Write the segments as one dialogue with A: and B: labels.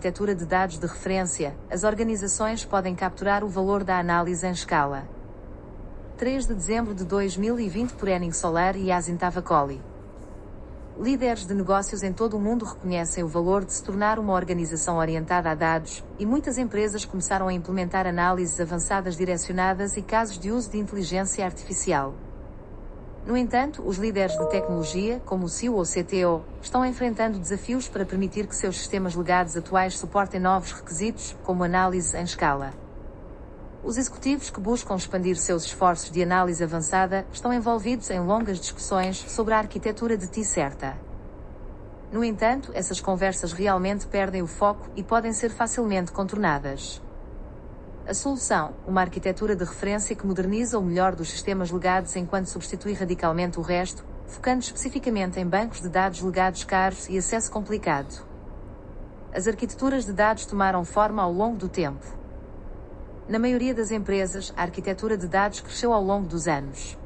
A: arquitetura de dados de referência, as organizações podem capturar o valor da análise em escala. 3 de dezembro de 2020 por Henning Solar e Yasin Tavakoli. Líderes de negócios em todo o mundo reconhecem o valor de se tornar uma organização orientada a dados, e muitas empresas começaram a implementar análises avançadas direcionadas e casos de uso de inteligência artificial. No entanto, os líderes de tecnologia, como o CIO ou CTO, estão enfrentando desafios para permitir que seus sistemas legados atuais suportem novos requisitos, como análise em escala. Os executivos que buscam expandir seus esforços de análise avançada estão envolvidos em longas discussões sobre a arquitetura de T certa. No entanto, essas conversas realmente perdem o foco e podem ser facilmente contornadas. A solução, uma arquitetura de referência que moderniza o melhor dos sistemas legados enquanto substitui radicalmente o resto, focando especificamente em bancos de dados legados caros e acesso complicado. As arquiteturas de dados tomaram forma ao longo do tempo. Na maioria das empresas, a arquitetura de dados cresceu ao longo dos anos.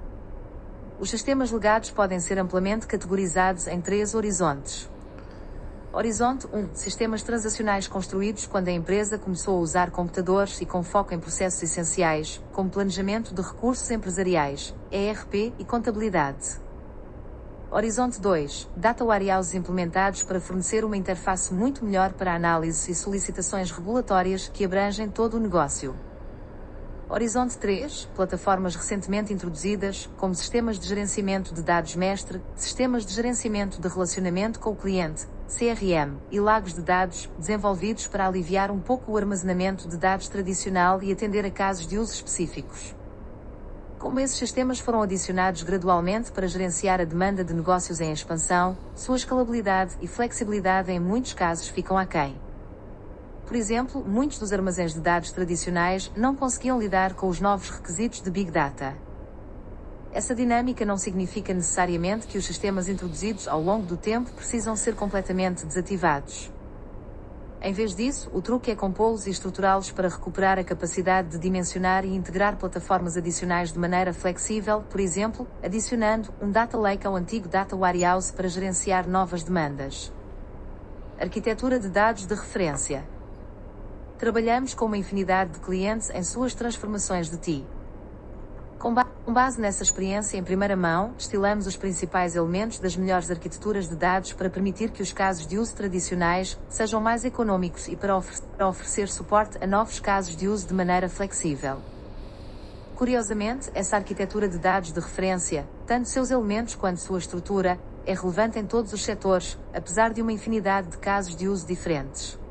A: Os sistemas legados podem ser amplamente categorizados em três horizontes. Horizonte 1 Sistemas transacionais construídos quando a empresa começou a usar computadores e com foco em processos essenciais, como planejamento de recursos empresariais, ERP e contabilidade. Horizonte 2 Data Warehouses implementados para fornecer uma interface muito melhor para análise e solicitações regulatórias que abrangem todo o negócio. Horizonte 3, plataformas recentemente introduzidas, como sistemas de gerenciamento de dados mestre, sistemas de gerenciamento de relacionamento com o cliente, CRM, e lagos de dados, desenvolvidos para aliviar um pouco o armazenamento de dados tradicional e atender a casos de uso específicos. Como esses sistemas foram adicionados gradualmente para gerenciar a demanda de negócios em expansão, sua escalabilidade e flexibilidade em muitos casos ficam aquém. Por exemplo, muitos dos armazéns de dados tradicionais não conseguiam lidar com os novos requisitos de Big Data. Essa dinâmica não significa necessariamente que os sistemas introduzidos ao longo do tempo precisam ser completamente desativados. Em vez disso, o truque é compô-los e estruturá-los para recuperar a capacidade de dimensionar e integrar plataformas adicionais de maneira flexível, por exemplo, adicionando um data lake ao antigo data warehouse para gerenciar novas demandas. Arquitetura de dados de referência. Trabalhamos com uma infinidade de clientes em suas transformações de TI. Com, ba base nessa experiência em primeira mão, estilamos os principais elementos das melhores arquiteturas de dados para permitir que os casos de uso tradicionais sejam mais econômicos e para, ofer para oferecer suporte a novos casos de uso de maneira flexível. Curiosamente, essa arquitetura de dados de referência, tanto seus elementos quanto sua estrutura, é relevante em todos os setores, apesar de uma infinidade de casos de uso diferentes.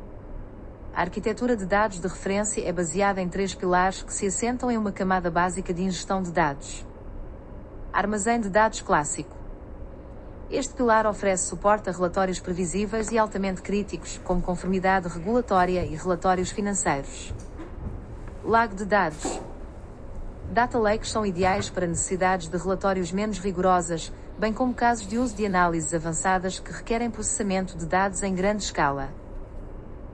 A: A arquitetura de dados de referência é baseada em três pilares que se assentam em uma camada básica de ingestão de dados. Armazém de dados clássico. Este pilar oferece suporte a relatórios previsíveis e altamente críticos, como conformidade regulatória e relatórios financeiros. Lago de dados. Data lakes são ideais para necessidades de relatórios menos rigorosas, bem como casos de uso de análises avançadas que requerem processamento de dados em grande escala.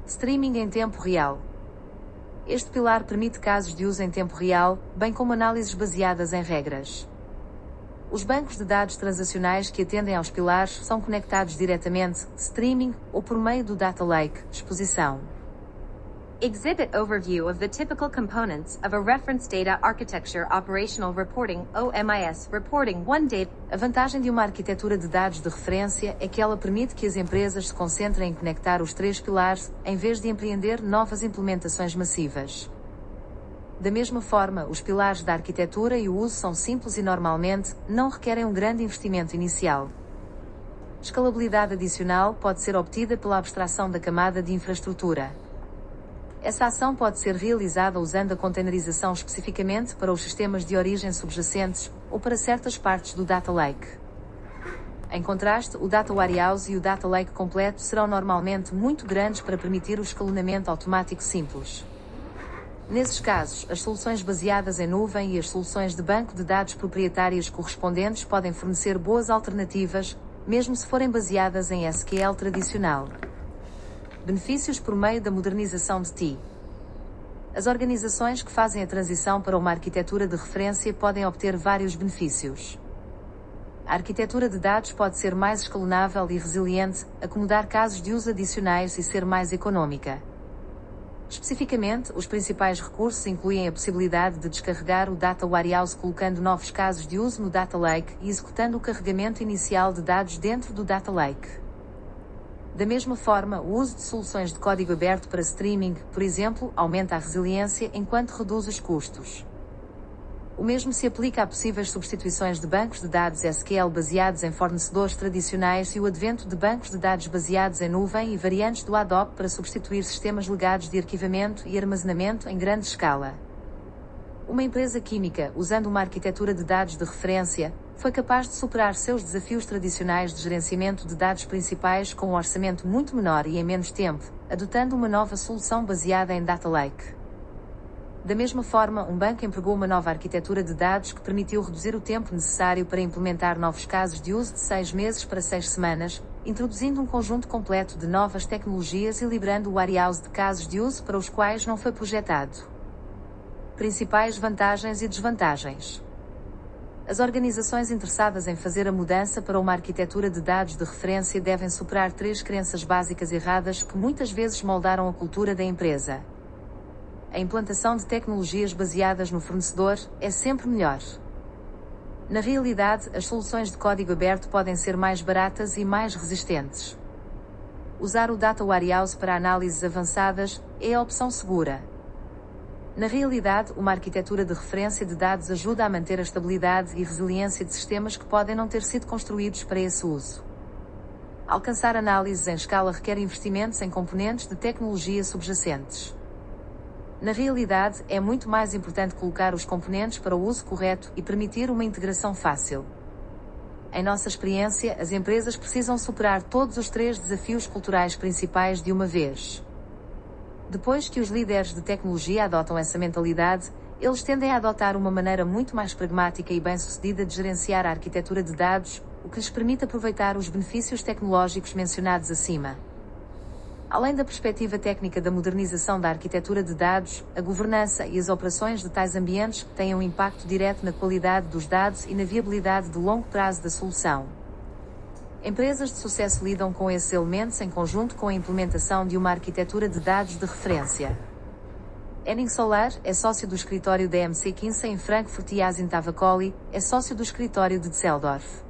A: Streaming em tempo real. Este pilar permite casos de uso em tempo real, bem como análises baseadas em regras. Os bancos de dados transacionais que atendem aos pilares são conectados diretamente, streaming ou por meio do Data Lake, exposição.
B: Exhibit overview of the typical components of a reference data architecture operational reporting OMIS reporting one data.
A: A vantagem de uma arquitetura de dados de referência é que ela permite que as empresas se concentrem em conectar os três pilares, em vez de empreender novas implementações massivas. Da mesma forma, os pilares da arquitetura e o uso são simples e normalmente não requerem um grande investimento inicial. Escalabilidade adicional pode ser obtida pela abstração da camada de infraestrutura. Essa ação pode ser realizada usando a containerização especificamente para os sistemas de origem subjacentes ou para certas partes do Data Lake. Em contraste, o Data Warehouse e o Data Lake completo serão normalmente muito grandes para permitir o escalonamento automático simples. Nesses casos, as soluções baseadas em nuvem e as soluções de banco de dados proprietárias correspondentes podem fornecer boas alternativas, mesmo se forem baseadas em SQL tradicional. Benefícios por meio da modernização de TI. As organizações que fazem a transição para uma arquitetura de referência podem obter vários benefícios. a arquitetura de dados pode ser mais escalonável e resiliente, acomodar casos de uso adicionais e ser mais econômica. Especificamente, os principais recursos incluem a possibilidade de descarregar o Data Warehouse colocando novos casos de uso no Data Lake e executando o carregamento inicial de dados dentro do Data Lake. Da mesma forma, o uso de soluções de código aberto para streaming, por exemplo, aumenta a resiliência enquanto reduz os custos. O mesmo se aplica a possíveis substituições de bancos de dados SQL baseados em fornecedores tradicionais e o advento de bancos de dados baseados em nuvem e variantes do ad-hoc para substituir sistemas legados de arquivamento e armazenamento em grande escala. Uma empresa química, usando uma arquitetura de dados de referência, foi capaz de superar seus desafios tradicionais de gerenciamento de dados principais com um orçamento muito menor e em menos tempo, adotando uma nova solução baseada em Data Lake. Da mesma forma, um banco empregou uma nova arquitetura de dados que permitiu reduzir o tempo necessário para implementar novos casos de uso de seis meses para seis semanas, introduzindo um conjunto completo de novas tecnologias e liberando o warehouse de casos de uso para os quais não foi projetado. Principais vantagens e desvantagens. As organizações interessadas em fazer a mudança para uma arquitetura de dados de referência devem superar três crenças básicas erradas que muitas vezes moldaram a cultura da empresa a implantação de tecnologias baseadas no fornecedor é sempre melhor. Na realidade, as soluções de código aberto podem ser mais baratas e mais resistentes. Usar o Data Warehouse para análises avançadas é a opção segura. Na realidade, uma arquitetura de referência de dados ajuda a manter a estabilidade e resiliência de sistemas que podem não ter sido construídos para esse uso. Alcançar análises em escala requer investimentos em componentes de tecnologia subjacentes. Na realidade, é muito mais importante colocar os componentes para o uso correto e permitir uma integração fácil. Em nossa experiência, as empresas precisam superar todos os três desafios culturais principais de uma vez. Depois que os líderes de tecnologia adotam essa mentalidade, eles tendem a adotar uma maneira muito mais pragmática e bem-sucedida de gerenciar a arquitetura de dados, o que lhes permite aproveitar os benefícios tecnológicos mencionados acima. Além da perspectiva técnica da modernização da arquitetura de dados, a governança e as operações de tais ambientes têm um impacto direto na qualidade dos dados e na viabilidade de longo prazo da solução. Empresas de sucesso lidam com esses elementos em conjunto com a implementação de uma arquitetura de dados de referência. Henning Solar é sócio do escritório da MC Kinsey em Frankfurt e Asin Tavakoli é sócio do escritório de Düsseldorf.